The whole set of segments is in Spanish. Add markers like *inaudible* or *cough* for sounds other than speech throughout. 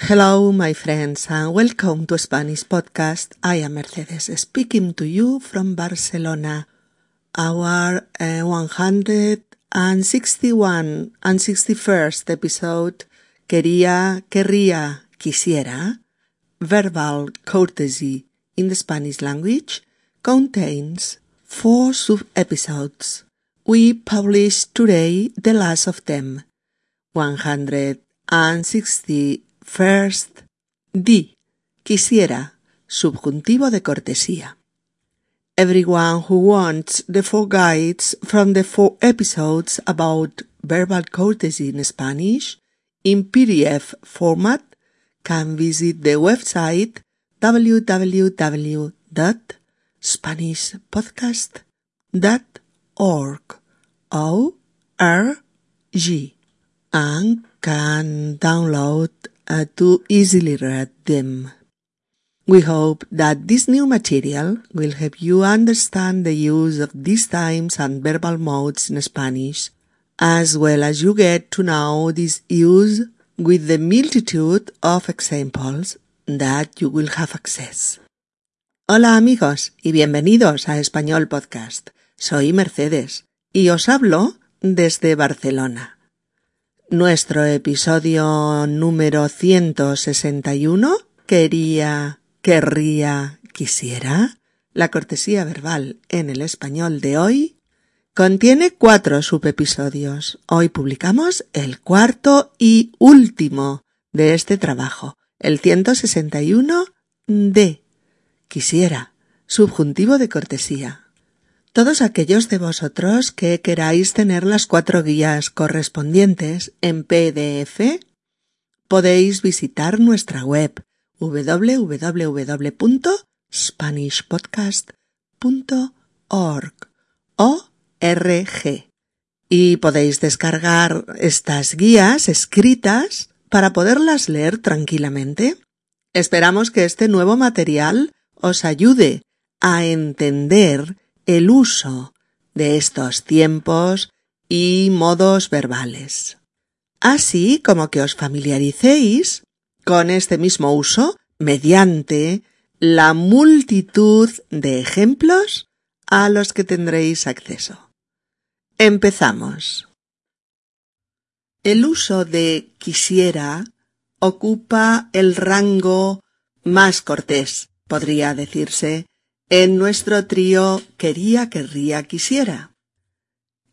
Hello, my friends, and welcome to Spanish Podcast. I am Mercedes speaking to you from Barcelona. Our uh, 161 and 61st episode, Quería, querría, quisiera, verbal courtesy in the Spanish language, contains four sub-episodes. We publish today the last of them. 161st D. Quisiera. Subjuntivo de cortesía. Everyone who wants the four guides from the four episodes about verbal courtesy in Spanish in PDF format can visit the website www.spanishpodcast.org O R G and can download uh, to easily read them. We hope that this new material will help you understand the use of these times and verbal modes in Spanish, as well as you get to know this use with the multitude of examples that you will have access. Hola amigos y bienvenidos a Español Podcast. Soy Mercedes y os hablo desde Barcelona. Nuestro episodio número 161 quería, querría, quisiera. La cortesía verbal en el español de hoy contiene cuatro subepisodios. Hoy publicamos el cuarto y último de este trabajo, el 161 de quisiera, subjuntivo de cortesía. Todos aquellos de vosotros que queráis tener las cuatro guías correspondientes en PDF, podéis visitar nuestra web www.spanishpodcast.org y podéis descargar estas guías escritas para poderlas leer tranquilamente. Esperamos que este nuevo material os ayude a entender el uso de estos tiempos y modos verbales, así como que os familiaricéis con este mismo uso mediante la multitud de ejemplos a los que tendréis acceso. Empezamos. El uso de quisiera ocupa el rango más cortés, podría decirse, en nuestro trío quería, querría, quisiera.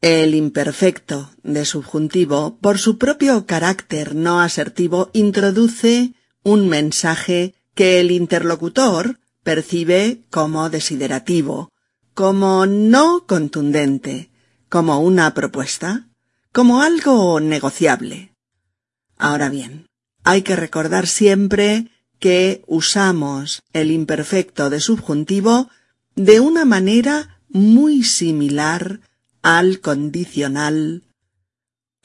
El imperfecto de subjuntivo, por su propio carácter no asertivo, introduce un mensaje que el interlocutor percibe como desiderativo, como no contundente, como una propuesta, como algo negociable. Ahora bien, hay que recordar siempre que usamos el imperfecto de subjuntivo de una manera muy similar al condicional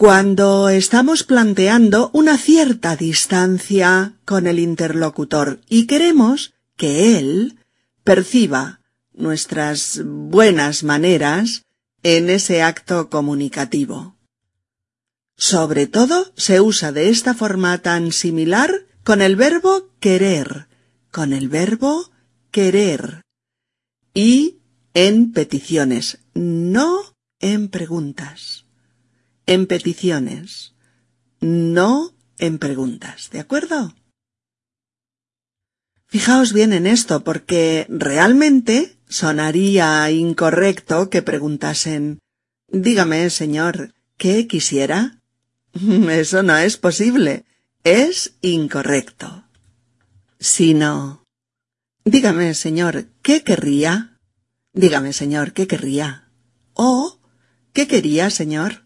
cuando estamos planteando una cierta distancia con el interlocutor y queremos que él perciba nuestras buenas maneras en ese acto comunicativo. Sobre todo se usa de esta forma tan similar con el verbo querer, con el verbo querer y en peticiones, no en preguntas. En peticiones, no en preguntas, ¿de acuerdo? Fijaos bien en esto, porque realmente sonaría incorrecto que preguntasen Dígame, señor, ¿qué quisiera? *laughs* Eso no es posible es incorrecto. Sino, dígame, señor, ¿qué querría? Dígame, señor, ¿qué querría? O, ¿qué quería, señor?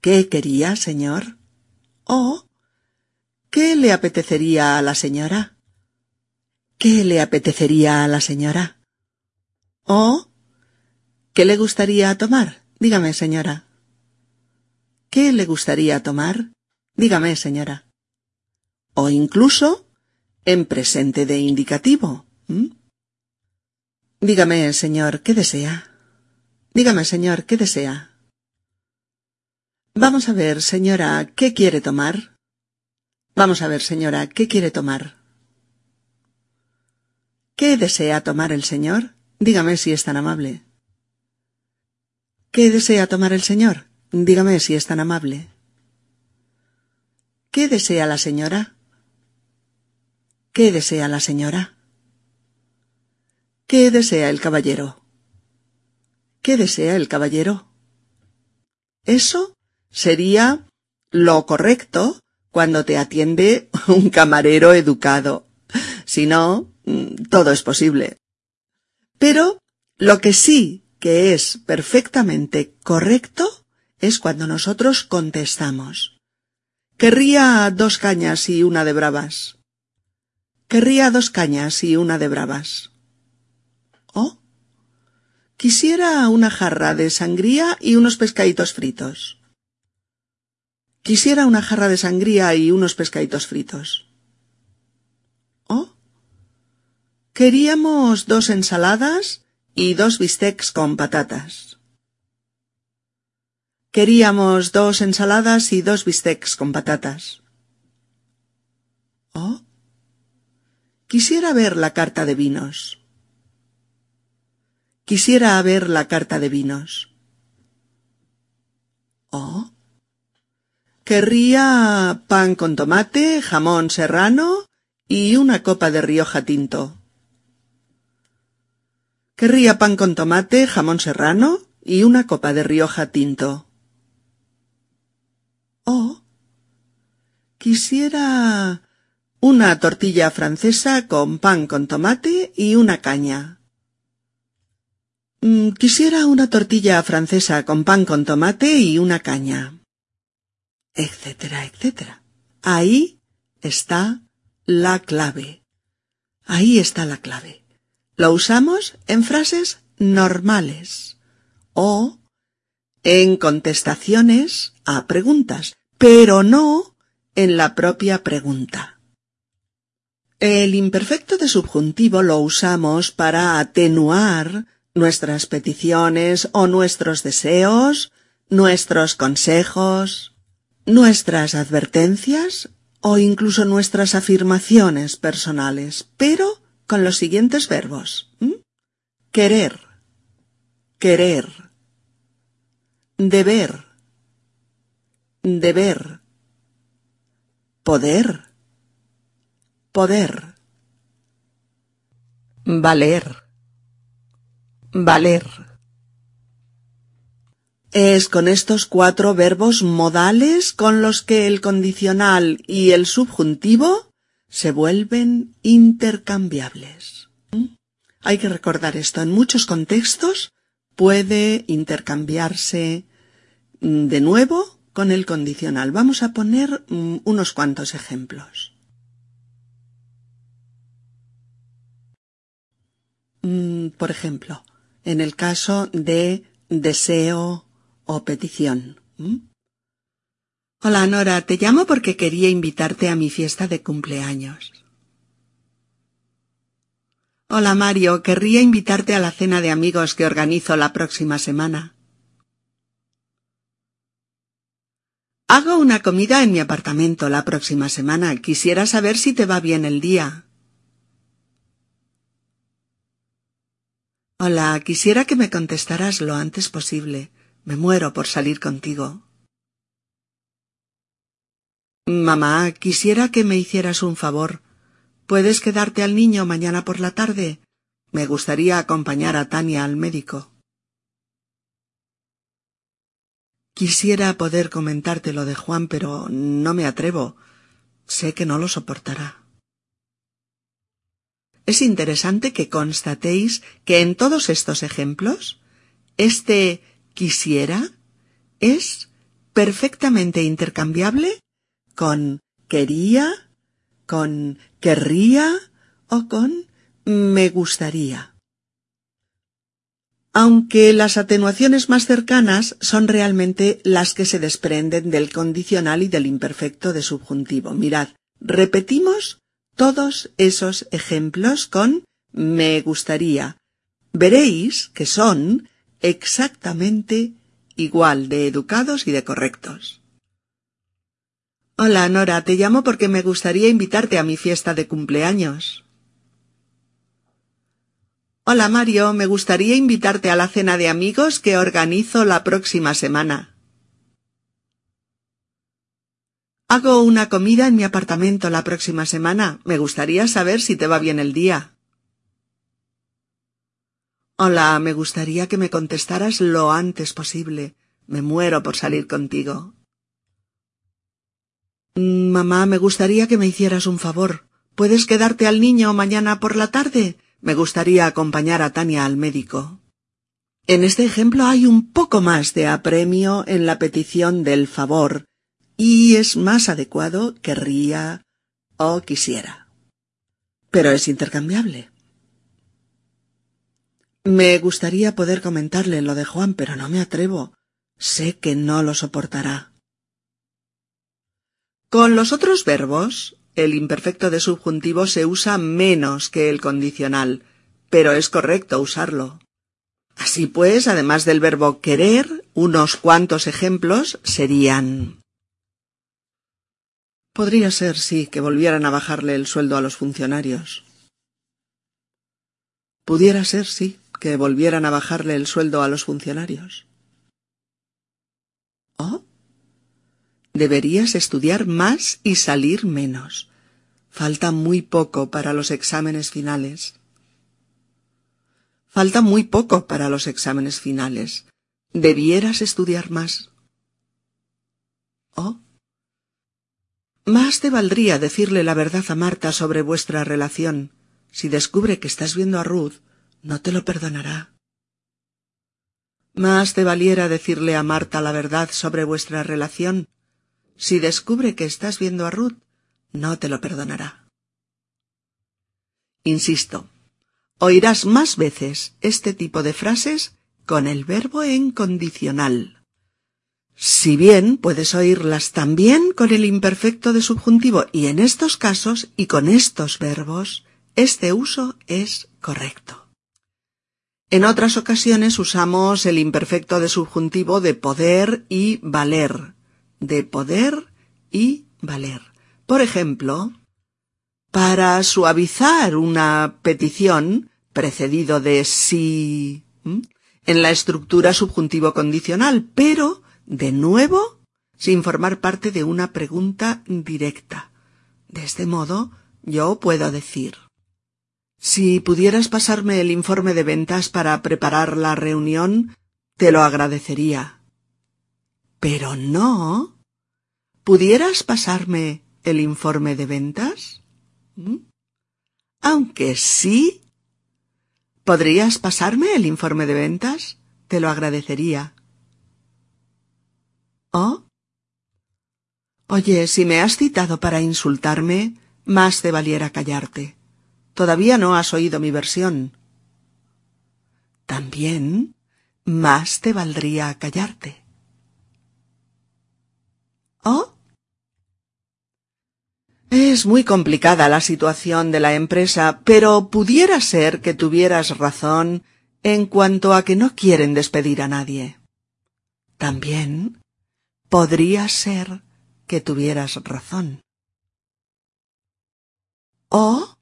¿Qué quería, señor? O, ¿qué le apetecería a la señora? ¿Qué le apetecería a la señora? O, ¿qué le gustaría tomar? Dígame, señora. ¿Qué le gustaría tomar? Dígame, señora o incluso en presente de indicativo. Dígame, señor, ¿qué desea? Dígame, señor, ¿qué desea? Vamos a ver, señora, ¿qué quiere tomar? Vamos a ver, señora, ¿qué quiere tomar? ¿Qué desea tomar el señor? Dígame si es tan amable. ¿Qué desea tomar el señor? Dígame si es tan amable. ¿Qué desea la señora? ¿Qué desea la señora? ¿Qué desea el caballero? ¿Qué desea el caballero? Eso sería lo correcto cuando te atiende *laughs* un camarero educado. Si no, mm, todo es posible. Pero lo que sí que es perfectamente correcto es cuando nosotros contestamos. Querría dos cañas y una de bravas. Querría dos cañas y una de bravas. ¿Oh? Quisiera una jarra de sangría y unos pescaditos fritos. Quisiera una jarra de sangría y unos pescaditos fritos. ¿Oh? Queríamos dos ensaladas y dos bistecs con patatas. Queríamos dos ensaladas y dos bistecs con patatas. ¿Oh? Quisiera ver la carta de vinos. Quisiera ver la carta de vinos. ¿Oh? Querría pan con tomate, jamón serrano y una copa de Rioja tinto. Querría pan con tomate, jamón serrano y una copa de Rioja tinto. Oh. Quisiera una tortilla francesa con pan con tomate y una caña. Mm, quisiera una tortilla francesa con pan con tomate y una caña etcétera, etcétera. Ahí está la clave. Ahí está la clave. Lo usamos en frases normales o en contestaciones a preguntas, pero no en la propia pregunta. El imperfecto de subjuntivo lo usamos para atenuar nuestras peticiones o nuestros deseos, nuestros consejos, nuestras advertencias o incluso nuestras afirmaciones personales, pero con los siguientes verbos. Querer, querer, deber, deber, poder, poder, valer, valer. Es con estos cuatro verbos modales con los que el condicional y el subjuntivo se vuelven intercambiables. Hay que recordar esto. En muchos contextos puede intercambiarse de nuevo con el condicional. Vamos a poner mm, unos cuantos ejemplos. Por ejemplo, en el caso de deseo, o petición. Hola, Nora, te llamo porque quería invitarte a mi fiesta de cumpleaños. Hola, Mario, querría invitarte a la cena de amigos que organizo la próxima semana. Hago una comida en mi apartamento la próxima semana. Quisiera saber si te va bien el día. Hola, quisiera que me contestaras lo antes posible. Me muero por salir contigo. Mamá, quisiera que me hicieras un favor. ¿Puedes quedarte al niño mañana por la tarde? Me gustaría acompañar a Tania al médico. Quisiera poder comentarte lo de Juan, pero no me atrevo. Sé que no lo soportará. Es interesante que constatéis que en todos estos ejemplos, este quisiera es perfectamente intercambiable con quería, con querría o con me gustaría. Aunque las atenuaciones más cercanas son realmente las que se desprenden del condicional y del imperfecto de subjuntivo. Mirad, repetimos todos esos ejemplos con me gustaría. Veréis que son exactamente igual de educados y de correctos. Hola, Nora, te llamo porque me gustaría invitarte a mi fiesta de cumpleaños. Hola, Mario, me gustaría invitarte a la cena de amigos que organizo la próxima semana. Hago una comida en mi apartamento la próxima semana. Me gustaría saber si te va bien el día. Hola, me gustaría que me contestaras lo antes posible. Me muero por salir contigo. Mamá, me gustaría que me hicieras un favor. ¿Puedes quedarte al niño mañana por la tarde? Me gustaría acompañar a Tania al médico. En este ejemplo hay un poco más de apremio en la petición del favor y es más adecuado querría o quisiera. Pero es intercambiable. Me gustaría poder comentarle lo de Juan, pero no me atrevo. Sé que no lo soportará. Con los otros verbos, el imperfecto de subjuntivo se usa menos que el condicional, pero es correcto usarlo. Así pues, además del verbo querer, unos cuantos ejemplos serían Podría ser, sí, que volvieran a bajarle el sueldo a los funcionarios. Pudiera ser, sí, que volvieran a bajarle el sueldo a los funcionarios. ¿Oh? Deberías estudiar más y salir menos. Falta muy poco para los exámenes finales. Falta muy poco para los exámenes finales. Debieras estudiar más. ¿Oh? Más te valdría decirle la verdad a Marta sobre vuestra relación. Si descubre que estás viendo a Ruth, no te lo perdonará. Más te valiera decirle a Marta la verdad sobre vuestra relación. Si descubre que estás viendo a Ruth, no te lo perdonará. Insisto, oirás más veces este tipo de frases con el verbo en condicional. Si bien puedes oírlas también con el imperfecto de subjuntivo y en estos casos y con estos verbos, este uso es correcto. En otras ocasiones usamos el imperfecto de subjuntivo de poder y valer. De poder y valer. Por ejemplo, para suavizar una petición precedido de sí en la estructura subjuntivo condicional, pero de nuevo sin formar parte de una pregunta directa. De este modo, yo puedo decir Si pudieras pasarme el informe de ventas para preparar la reunión, te lo agradecería. Pero no. ¿Pudieras pasarme el informe de ventas? ¿Mm? Aunque sí. ¿Podrías pasarme el informe de ventas? Te lo agradecería. ¿Oh? Oye, si me has citado para insultarme, más te valiera callarte. Todavía no has oído mi versión. También más te valdría callarte. ¿Oh? Es muy complicada la situación de la empresa, pero pudiera ser que tuvieras razón en cuanto a que no quieren despedir a nadie. También podría ser que tuvieras razón. O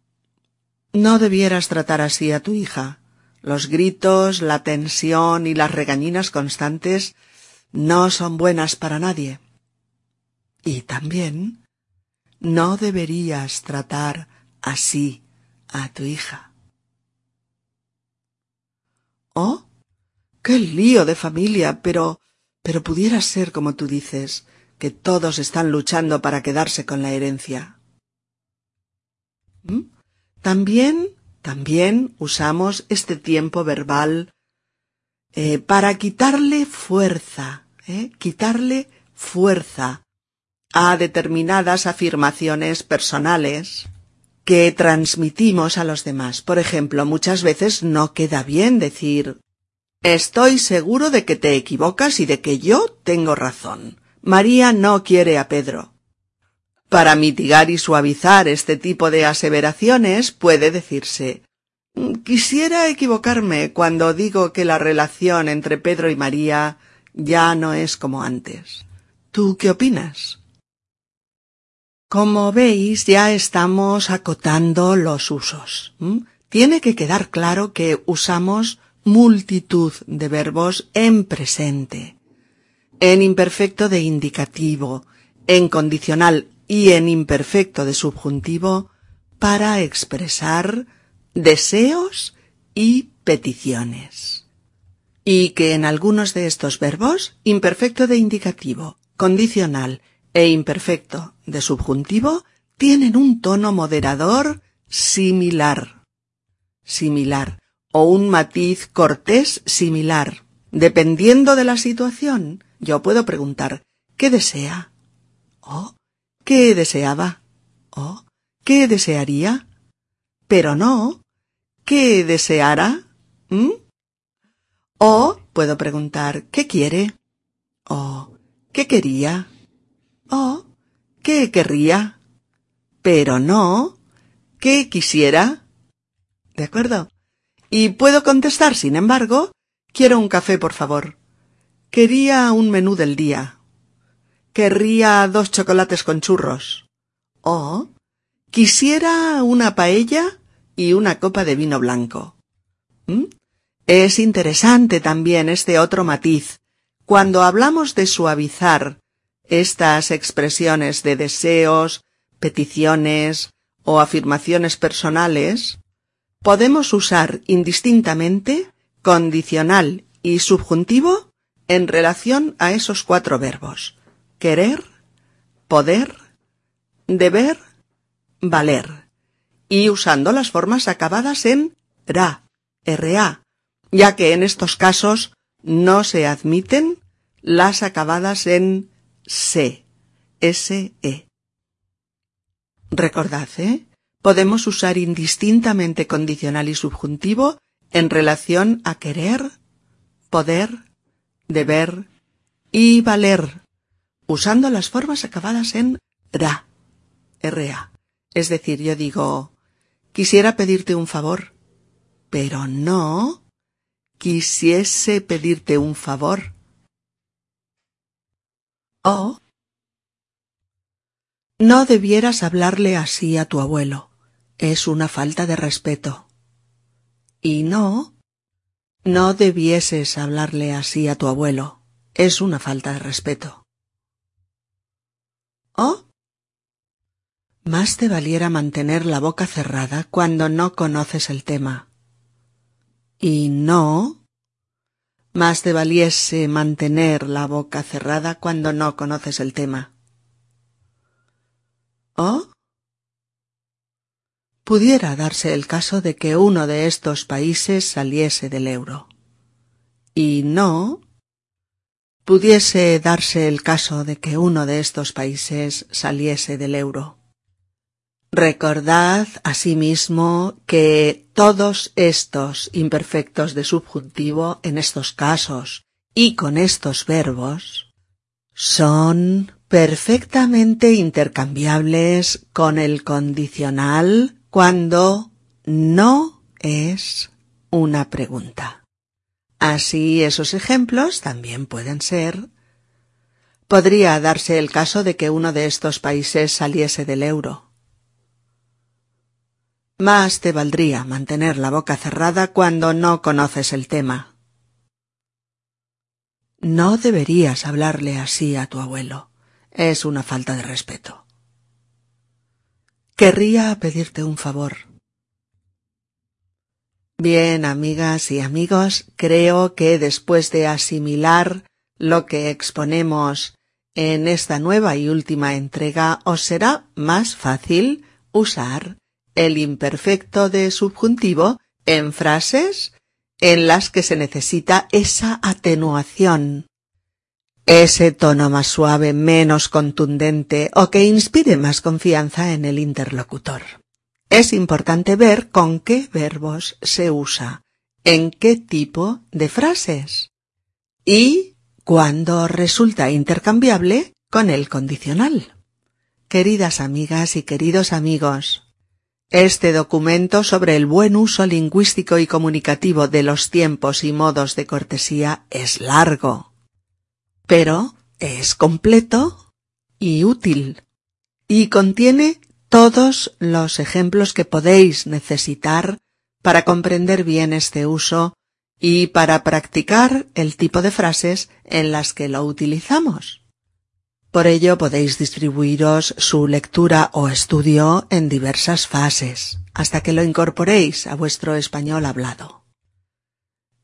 no debieras tratar así a tu hija. Los gritos, la tensión y las regañinas constantes no son buenas para nadie. Y también no deberías tratar así a tu hija. Oh, qué lío de familia, pero pero pudiera ser, como tú dices, que todos están luchando para quedarse con la herencia. ¿Mm? También, también usamos este tiempo verbal eh, para quitarle fuerza, ¿eh? quitarle fuerza a determinadas afirmaciones personales que transmitimos a los demás. Por ejemplo, muchas veces no queda bien decir Estoy seguro de que te equivocas y de que yo tengo razón. María no quiere a Pedro. Para mitigar y suavizar este tipo de aseveraciones puede decirse Quisiera equivocarme cuando digo que la relación entre Pedro y María ya no es como antes. ¿Tú qué opinas? Como veis, ya estamos acotando los usos. Tiene que quedar claro que usamos multitud de verbos en presente, en imperfecto de indicativo, en condicional y en imperfecto de subjuntivo para expresar deseos y peticiones. Y que en algunos de estos verbos, imperfecto de indicativo, condicional e imperfecto de subjuntivo, tienen un tono moderador similar. Similar. O un matiz cortés similar. Dependiendo de la situación, yo puedo preguntar ¿qué desea? ¿O qué deseaba? ¿O qué desearía? Pero no ¿qué deseara? ¿Mm? O puedo preguntar ¿qué quiere? ¿O qué quería? ¿O qué querría? Pero no ¿qué quisiera? ¿De acuerdo? Y puedo contestar, sin embargo, quiero un café, por favor. Quería un menú del día. Querría dos chocolates con churros. O quisiera una paella y una copa de vino blanco. ¿Mm? Es interesante también este otro matiz. Cuando hablamos de suavizar estas expresiones de deseos, peticiones o afirmaciones personales, podemos usar indistintamente condicional y subjuntivo en relación a esos cuatro verbos querer, poder, deber, valer y usando las formas acabadas en ra, ra, ya que en estos casos no se admiten las acabadas en se, se. Recordad, ¿eh? Podemos usar indistintamente condicional y subjuntivo en relación a querer, poder, deber y valer, usando las formas acabadas en ra, ra. Es decir, yo digo, Quisiera pedirte un favor, pero no quisiese pedirte un favor. Oh, no debieras hablarle así a tu abuelo. Es una falta de respeto. Y no, no debieses hablarle así a tu abuelo. Es una falta de respeto. Oh, más te valiera mantener la boca cerrada cuando no conoces el tema. Y no, más te valiese mantener la boca cerrada cuando no conoces el tema. ¿O? Pudiera darse el caso de que uno de estos países saliese del euro. Y no, pudiese darse el caso de que uno de estos países saliese del euro. Recordad asimismo que todos estos imperfectos de subjuntivo en estos casos y con estos verbos son perfectamente intercambiables con el condicional cuando no es una pregunta. Así esos ejemplos también pueden ser Podría darse el caso de que uno de estos países saliese del euro más te valdría mantener la boca cerrada cuando no conoces el tema. No deberías hablarle así a tu abuelo. Es una falta de respeto. Querría pedirte un favor. Bien, amigas y amigos, creo que después de asimilar lo que exponemos en esta nueva y última entrega, os será más fácil usar el imperfecto de subjuntivo en frases en las que se necesita esa atenuación, ese tono más suave, menos contundente o que inspire más confianza en el interlocutor. Es importante ver con qué verbos se usa, en qué tipo de frases y cuándo resulta intercambiable con el condicional. Queridas amigas y queridos amigos, este documento sobre el buen uso lingüístico y comunicativo de los tiempos y modos de cortesía es largo, pero es completo y útil. y contiene todos los ejemplos que podéis necesitar para comprender bien este uso y para practicar el tipo de frases en las que lo utilizamos. Por ello podéis distribuiros su lectura o estudio en diversas fases, hasta que lo incorporéis a vuestro español hablado.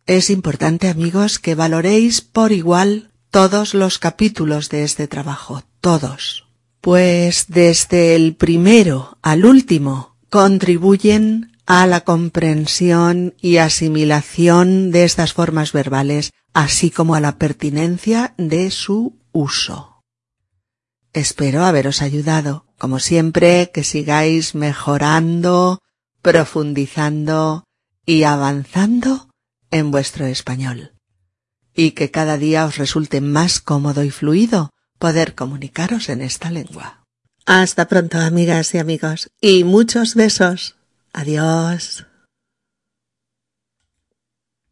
Es importante, amigos, que valoréis por igual todos los capítulos de este trabajo, todos, pues desde el primero al último contribuyen a la comprensión y asimilación de estas formas verbales, así como a la pertinencia de su uso. Espero haberos ayudado, como siempre, que sigáis mejorando, profundizando y avanzando en vuestro español, y que cada día os resulte más cómodo y fluido poder comunicaros en esta lengua. Hasta pronto, amigas y amigos, y muchos besos. Adiós.